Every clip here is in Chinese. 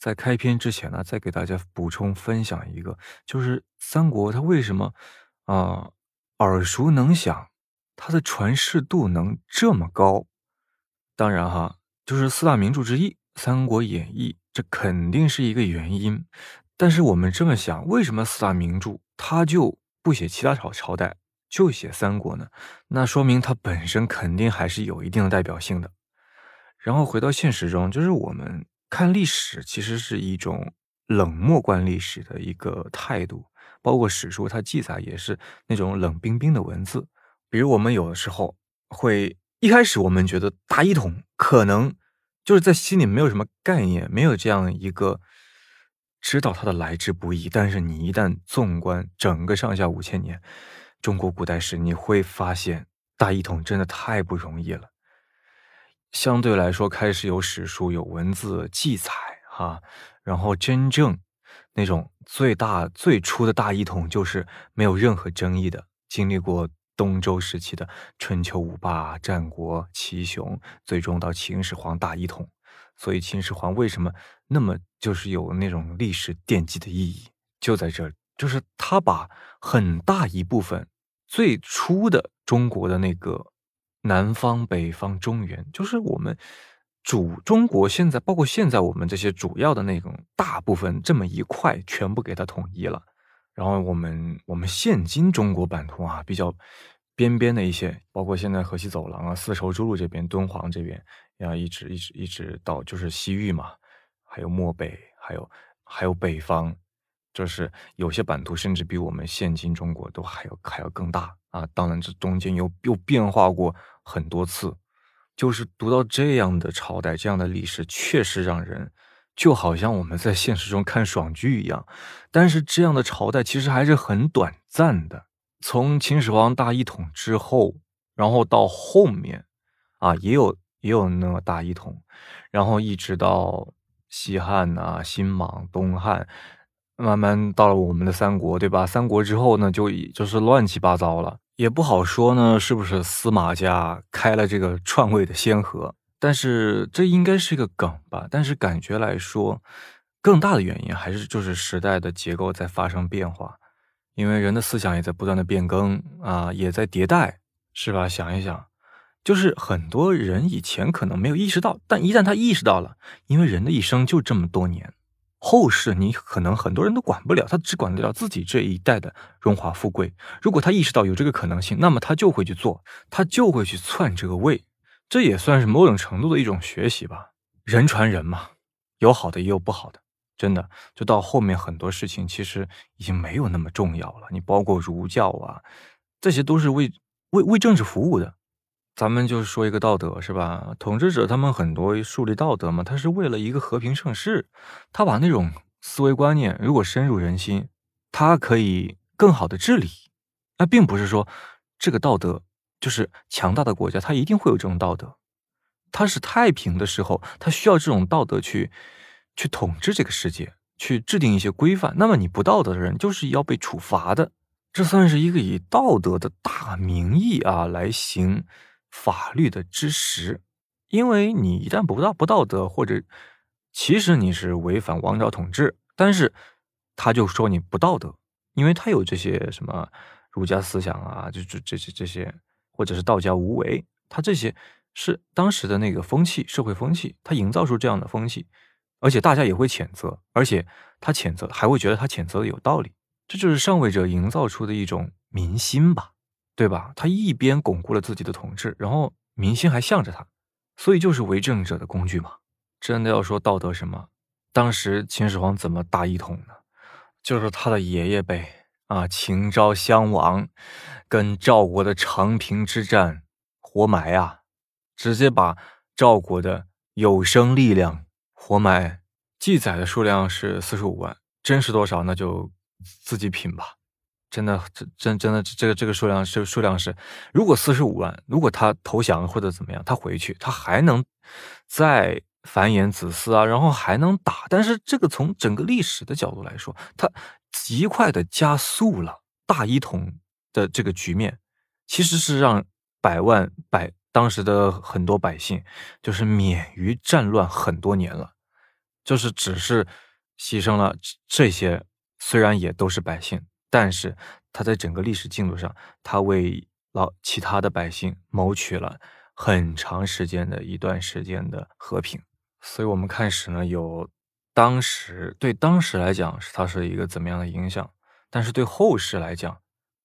在开篇之前呢，再给大家补充分享一个，就是三国它为什么啊耳熟能详，它的传世度能这么高？当然哈，就是四大名著之一《三国演义》，这肯定是一个原因。但是我们这么想，为什么四大名著它就不写其他朝朝代，就写三国呢？那说明它本身肯定还是有一定的代表性的。然后回到现实中，就是我们看历史，其实是一种冷漠观历史的一个态度，包括史书它记载也是那种冷冰冰的文字。比如我们有的时候会。一开始我们觉得大一统可能就是在心里没有什么概念，没有这样一个知道它的来之不易。但是你一旦纵观整个上下五千年中国古代史，你会发现大一统真的太不容易了。相对来说，开始有史书、有文字记载，哈，然后真正那种最大最初的大一统，就是没有任何争议的，经历过。东周时期的春秋五霸、战国七雄，最终到秦始皇大一统。所以秦始皇为什么那么就是有那种历史奠基的意义？就在这，就是他把很大一部分最初的中国的那个南方、北方、中原，就是我们主中国现在，包括现在我们这些主要的那种大部分这么一块，全部给它统一了。然后我们我们现今中国版图啊，比较边边的一些，包括现在河西走廊啊、丝绸之路这边、敦煌这边，要一直一直一直到就是西域嘛，还有漠北，还有还有北方，就是有些版图甚至比我们现今中国都还要还要更大啊。当然，这中间又又变化过很多次，就是读到这样的朝代、这样的历史，确实让人。就好像我们在现实中看爽剧一样，但是这样的朝代其实还是很短暂的。从秦始皇大一统之后，然后到后面，啊，也有也有那个大一统，然后一直到西汉呐、新莽、东汉，慢慢到了我们的三国，对吧？三国之后呢，就就是乱七八糟了，也不好说呢，是不是司马家开了这个篡位的先河？但是这应该是一个梗吧？但是感觉来说，更大的原因还是就是时代的结构在发生变化，因为人的思想也在不断的变更啊，也在迭代，是吧？想一想，就是很多人以前可能没有意识到，但一旦他意识到了，因为人的一生就这么多年，后世你可能很多人都管不了，他只管得了自己这一代的荣华富贵。如果他意识到有这个可能性，那么他就会去做，他就会去篡这个位。这也算是某种程度的一种学习吧，人传人嘛，有好的也有不好的，真的，就到后面很多事情其实已经没有那么重要了。你包括儒教啊，这些都是为为为政治服务的。咱们就说一个道德是吧？统治者他们很多树立道德嘛，他是为了一个和平盛世，他把那种思维观念如果深入人心，他可以更好的治理。那并不是说这个道德。就是强大的国家，它一定会有这种道德。它是太平的时候，它需要这种道德去去统治这个世界，去制定一些规范。那么你不道德的人，就是要被处罚的。这算是一个以道德的大名义啊来行法律的之实。因为你一旦不道不道德，或者其实你是违反王朝统治，但是他就说你不道德，因为他有这些什么儒家思想啊，就这这些这些。或者是道家无为，他这些是当时的那个风气，社会风气，他营造出这样的风气，而且大家也会谴责，而且他谴责还会觉得他谴责的有道理，这就是上位者营造出的一种民心吧，对吧？他一边巩固了自己的统治，然后民心还向着他，所以就是为政者的工具嘛。真的要说道德什么，当时秦始皇怎么大一统呢？就是他的爷爷辈。啊，秦昭襄王跟赵国的长平之战，活埋啊，直接把赵国的有生力量活埋。记载的数量是四十五万，真是多少那就自己品吧。真的，真真真的，这个这个数量是数量是，如果四十五万，如果他投降或者怎么样，他回去，他还能再。繁衍子嗣啊，然后还能打，但是这个从整个历史的角度来说，它极快的加速了大一统的这个局面，其实是让百万百当时的很多百姓就是免于战乱很多年了。就是只是牺牲了这些，虽然也都是百姓，但是他在整个历史进度上，他为老其他的百姓谋取了很长时间的一段时间的和平。所以，我们看史呢，有当时对当时来讲是它是一个怎么样的影响，但是对后世来讲，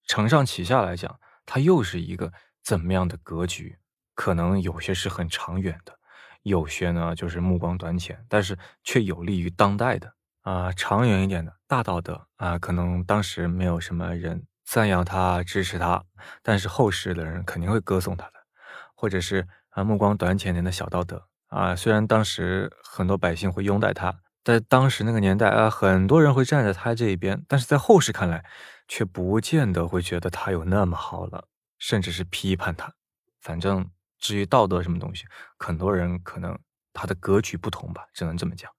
承上启下来讲，它又是一个怎么样的格局？可能有些是很长远的，有些呢就是目光短浅，但是却有利于当代的啊，长远一点的大道德啊，可能当时没有什么人赞扬他、支持他，但是后世的人肯定会歌颂他的，或者是啊目光短浅点的小道德。啊，虽然当时很多百姓会拥戴他，在当时那个年代啊，很多人会站在他这一边，但是在后世看来，却不见得会觉得他有那么好了，甚至是批判他。反正至于道德什么东西，很多人可能他的格局不同吧，只能这么讲。